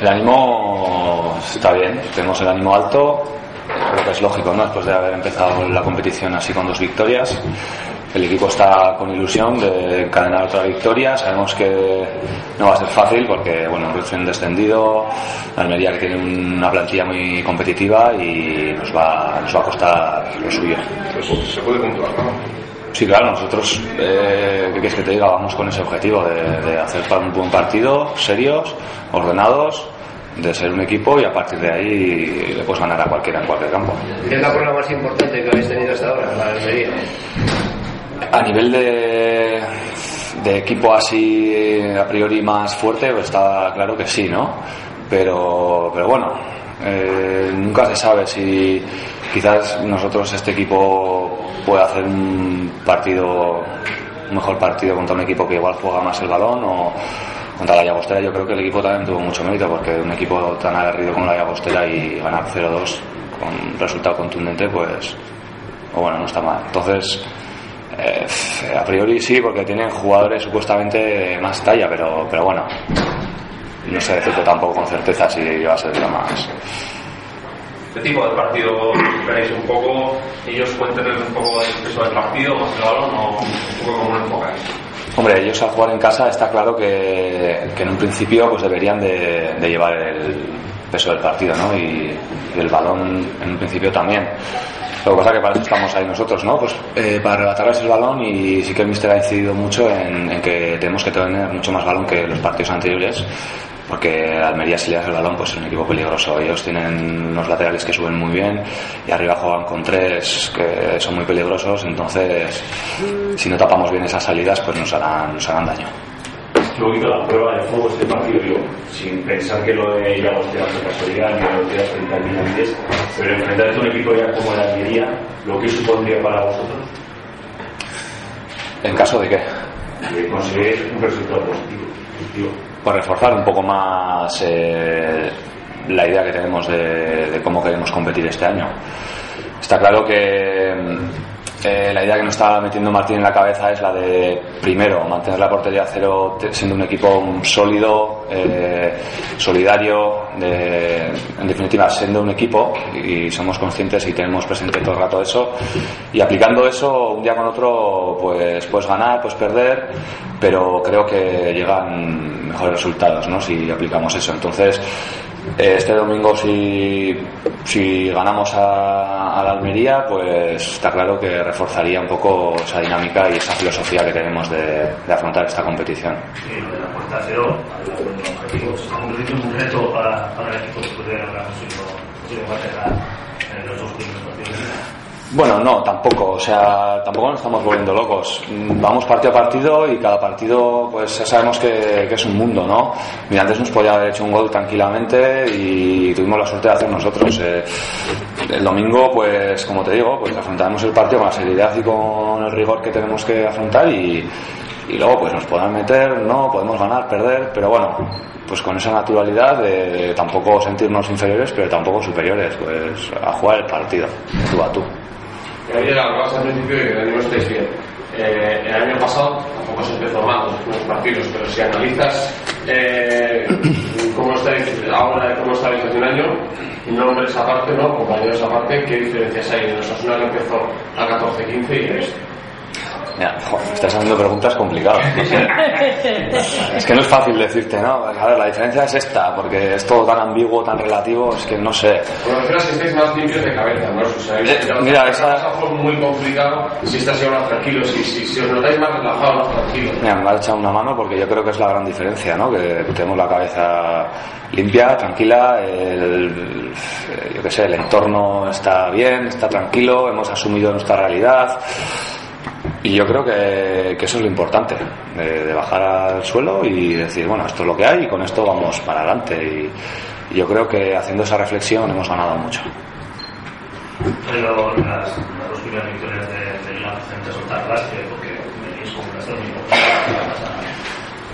El ánimo está bien, tenemos el ánimo alto, creo que es lógico, ¿no? Después de haber empezado la competición así con dos victorias. El equipo está con ilusión de encadenar otra victoria. Sabemos que no va a ser fácil porque, bueno, recién descendido, Almería que tiene una plantilla muy competitiva y nos va, nos va a costar lo suyo. Se puede puntuar, ¿no? Sí, claro, nosotros, eh, ¿qué quieres que te diga? Vamos con ese objetivo de, de hacer un buen partido, serios, ordenados, de ser un equipo y a partir de ahí le puedes ganar a cualquiera en cualquier campo. ¿Qué es la prueba más importante que habéis tenido hasta ahora, la Almería? A nivel de, de equipo así a priori más fuerte, pues está claro que sí, ¿no? Pero, pero bueno, eh, nunca se sabe si quizás nosotros este equipo puede hacer un partido, un mejor partido contra un equipo que igual juega más el balón o contra la Llagostera. Yo creo que el equipo también tuvo mucho mérito porque un equipo tan aguerrido como la Llagostera y ganar 0-2 con resultado contundente, pues, o bueno, no está mal. Entonces, eh, a priori sí, porque tienen jugadores supuestamente más talla, pero, pero bueno, no sé tampoco con certeza si va a ser lo más. ¿Qué tipo de partido veréis un poco? Ellos cuenten un poco el peso del partido, más el balón, o un poco como lo enfocáis. Hombre, ellos al jugar en casa está claro que, que en un principio pues deberían de, llevar el peso del partido, ¿no? Y, y el balón en un principio también. Lo que pasa es que para eso estamos ahí nosotros, ¿no? Pues eh, para arrebatarles el balón y sí que el Mister ha incidido mucho en, en, que tenemos que tener mucho más balón que los partidos anteriores porque Almería si le das el balón pues es un equipo peligroso. Ellos tienen unos laterales que suben muy bien y arriba juegan con tres que son muy peligrosos, entonces si no tapamos bien esas salidas pues nos harán, nos harán daño. Luego quito la prueba de fuego este partido, digo, sin pensar que lo de Llagostera fue casualidad, ni lo de frente al pero enfrentarte a un equipo ya como el Almería, ¿lo que supondría para vosotros? ¿En caso de qué? De conseguir un resultado positivo. positivo. Pues reforzar un poco más eh, la idea que tenemos de, de, cómo queremos competir este año. Está claro que eh, la idea que nos está metiendo Martín en la cabeza es la de, primero, mantener la portería a cero siendo un equipo sólido, eh, solidario, en definitiva, siendo un equipo y somos conscientes y tenemos presente todo el rato eso. Y aplicando eso un día con otro, pues puedes ganar, puedes perder, pero creo que llegan mejores resultados ¿no? si aplicamos eso. Entonces, este domingo si, si ganamos a, a, la Almería pues está claro que reforzaría un poco esa dinámica y esa filosofía que tenemos de, de afrontar esta competición. Sí, lo de la cero, los objetivos, un reto para, para el equipo después de haber conseguido bater en los dos primeros partidos. Bueno, no, tampoco, o sea, tampoco nos estamos volviendo locos. Vamos partido a partido y cada partido, pues ya sabemos que, que es un mundo, ¿no? Mira, antes nos podía haber hecho un gol tranquilamente y tuvimos la suerte de hacer nosotros. Eh, el domingo, pues como te digo, pues afrontaremos el partido con la seriedad y con el rigor que tenemos que afrontar y, y luego pues nos podrán meter, no, podemos ganar, perder, pero bueno, pues con esa naturalidad de, tampoco sentirnos inferiores, pero tampoco superiores, pues a jugar el partido, tú a tú. Ayer hablabas al principio de que. Eh, el año pasado tampoco se empezó mal los partidos, pero si analizas eh, cómo estáis ahora cómo estáis hace un año, nombres aparte, ¿no? compañeros aparte, ¿qué diferencias hay en Osasuna que empezó a 14-15 y este? Joder, me estás haciendo preguntas complicadas. No sé. es que no es fácil decirte, ¿no? A ver, la diferencia es esta, porque es todo tan ambiguo, tan relativo, es que no sé. Que estáis más limpios de cabeza, ¿no? O sea, eh, mira, esa... fue muy complicado. Si estáis ahora tranquilos, si, si, si os notáis más relajados, más tranquilos. Mira, me ha echado una mano porque yo creo que es la gran diferencia, ¿no? Que tenemos la cabeza limpia, tranquila, el, yo qué sé, el entorno está bien, está tranquilo, hemos asumido nuestra realidad. Y yo creo que, que, eso es lo importante, de, de, bajar al suelo y decir, bueno, esto es lo que hay y con esto vamos para adelante. Y, y yo creo que haciendo esa reflexión hemos ganado mucho. Pero las, las dos primeras victorias de, de la gente soltarlas, porque venís con las dos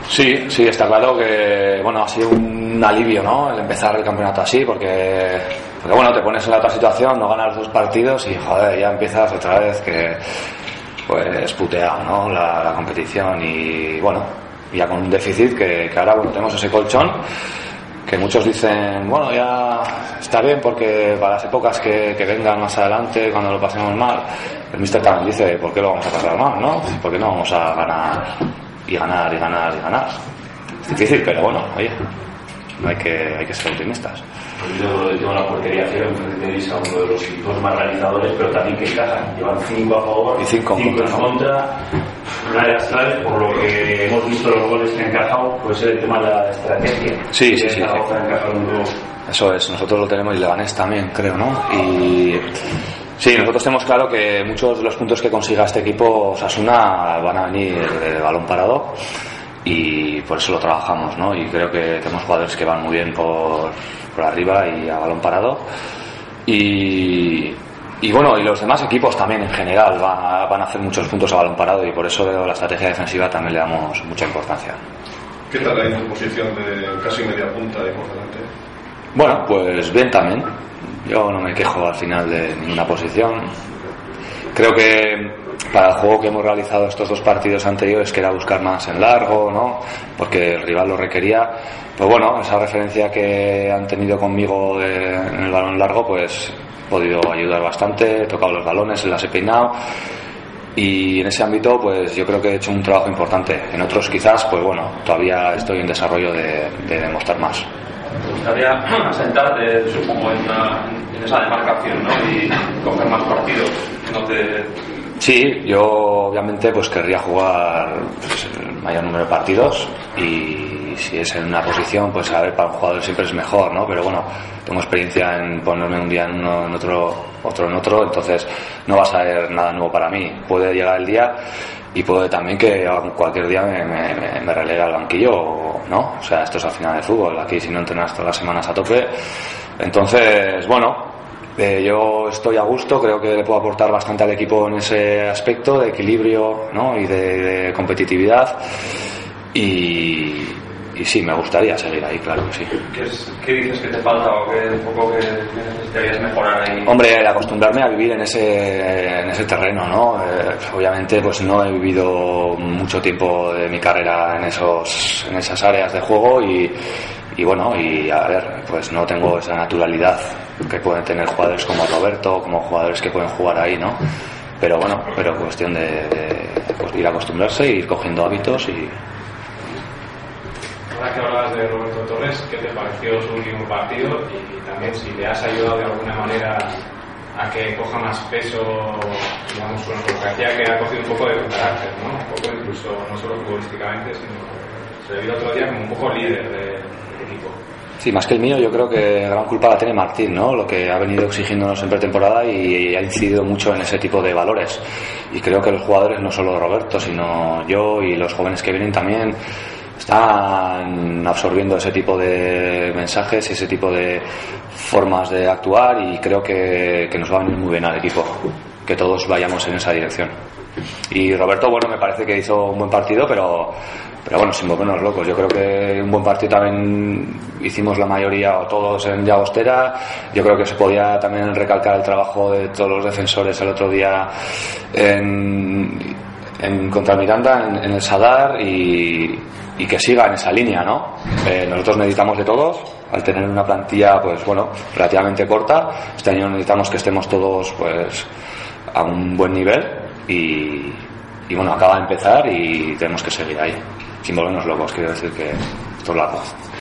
Sí, sí, está claro que bueno ha sido un alivio, ¿no? El empezar el campeonato así, porque, porque bueno, te pones en la otra situación, no ganas dos partidos y joder, ya empiezas otra vez que pues puteado, ¿no? La, competición y bueno, ya con un déficit que, ahora bueno, tenemos ese colchón que muchos dicen, bueno, ya está bien porque para las épocas que, que vengan más adelante, cuando lo pasemos mal, el mister también dice, ¿por qué lo vamos a pasar mal, no? ¿Por qué no vamos a ganar y ganar y ganar y ganar? Es difícil, pero bueno, oye, hay que, hay que ser optimistas. Yo tengo la portería cero enfrente tenéis a uno de los equipos más realizadores, pero también que encajan. Llevan cinco a favor Y cinco en en contra, contra. Una de las claves, por lo que hemos visto los goles que han encajado, puede ser el tema de la estrategia. Sí, sí, sí, gol. Eso es, nosotros lo tenemos y Leganés también, creo, ¿no? Y sí, nosotros tenemos claro que muchos de los puntos que consiga este equipo Osasuna van a venir de balón parado y por eso lo trabajamos, ¿no? Y creo que tenemos jugadores que van muy bien por, por arriba y a balón parado. Y, y bueno, y los demás equipos también en general van, van a hacer muchos puntos a balón parado y por eso la estrategia defensiva también le damos mucha importancia. ¿Qué tal ahí tu posición de casi media punta y por delante? Bueno, pues bien también. Yo no me quejo al final de ninguna posición. Creo que para el juego que hemos realizado estos dos partidos anteriores, que era buscar más en largo, ¿no? Porque el rival lo requería, pues bueno, esa referencia que han tenido conmigo de- en el balón largo, pues he podido ayudar bastante, he tocado los balones, las he peinado y en ese ámbito pues yo creo que he hecho un trabajo importante. En otros quizás, pues bueno, todavía estoy en desarrollo de, de demostrar más. Me gustaría asentarte, supongo, en, una- en esa demarcación, ¿no? Y coger más partidos. No te... Sí, yo obviamente pues querría jugar pues, el mayor número de partidos y si es en una posición pues a ver para un jugador siempre es mejor, ¿no? Pero bueno, tengo experiencia en ponerme un día en uno, en otro, otro en otro, entonces no va a ser nada nuevo para mí. Puede llegar el día y puede también que cualquier día me, me, al banquillo, ¿no? O sea, esto es al final de fútbol, aquí si no entrenas todas las semanas a tope, entonces, bueno, eh, yo estoy a gusto, creo que le puedo aportar bastante al equipo en ese aspecto de equilibrio ¿no? y de, de competitividad. Y, y sí, me gustaría seguir ahí, claro que sí. ¿Qué, es- qué dices que te falta o qué un poco que que necesitarías mejorar ahí? Hombre, el acostumbrarme a vivir en ese, en ese terreno, ¿no? Eh, obviamente, pues no he vivido mucho tiempo de mi carrera en esos, en esas áreas de juego y, y bueno, y a ver, pues no tengo esa naturalidad que pueden tener jugadores como Roberto, como jugadores que pueden jugar ahí, ¿no? Pero bueno, pero cuestión de, pues, ir a acostumbrarse, ir cogiendo hábitos y, Ahora que hablabas de Roberto Torres, ¿qué te pareció su último partido? Y también si le has ayudado de alguna manera a que coja más peso, digamos, porque hacía que ha cogido un poco de carácter, ¿no? Un poco incluso, no solo futbolísticamente, sino se le vio otro día como un poco líder de- del equipo. Sí, más que el mío, yo creo que gran culpa la tiene Martín, ¿no? Lo que ha venido exigiéndonos en pretemporada y ha incidido mucho en ese tipo de valores. Y creo que los jugadores, no solo Roberto, sino yo y los jóvenes que vienen también, están absorbiendo ese tipo de mensajes y ese tipo de formas de actuar y creo que, que nos va a venir muy bien al equipo, que todos vayamos en esa dirección. Y Roberto, bueno, me parece que hizo un buen partido, pero, pero bueno, sin volvernos locos. Yo creo que un buen partido también hicimos la mayoría o todos en Llagostera. Yo creo que se podía también recalcar el trabajo de todos los defensores el otro día en, contra Miranda, en, el Sadar y, y que siga en esa línea, ¿no? Eh, nosotros necesitamos de todos, al tener una plantilla, pues bueno, relativamente corta. Este año necesitamos que estemos todos, pues, a un buen nivel y, y bueno, acaba de empezar y tenemos que seguir ahí, sin volvernos locos, quiero decir que esto es largo.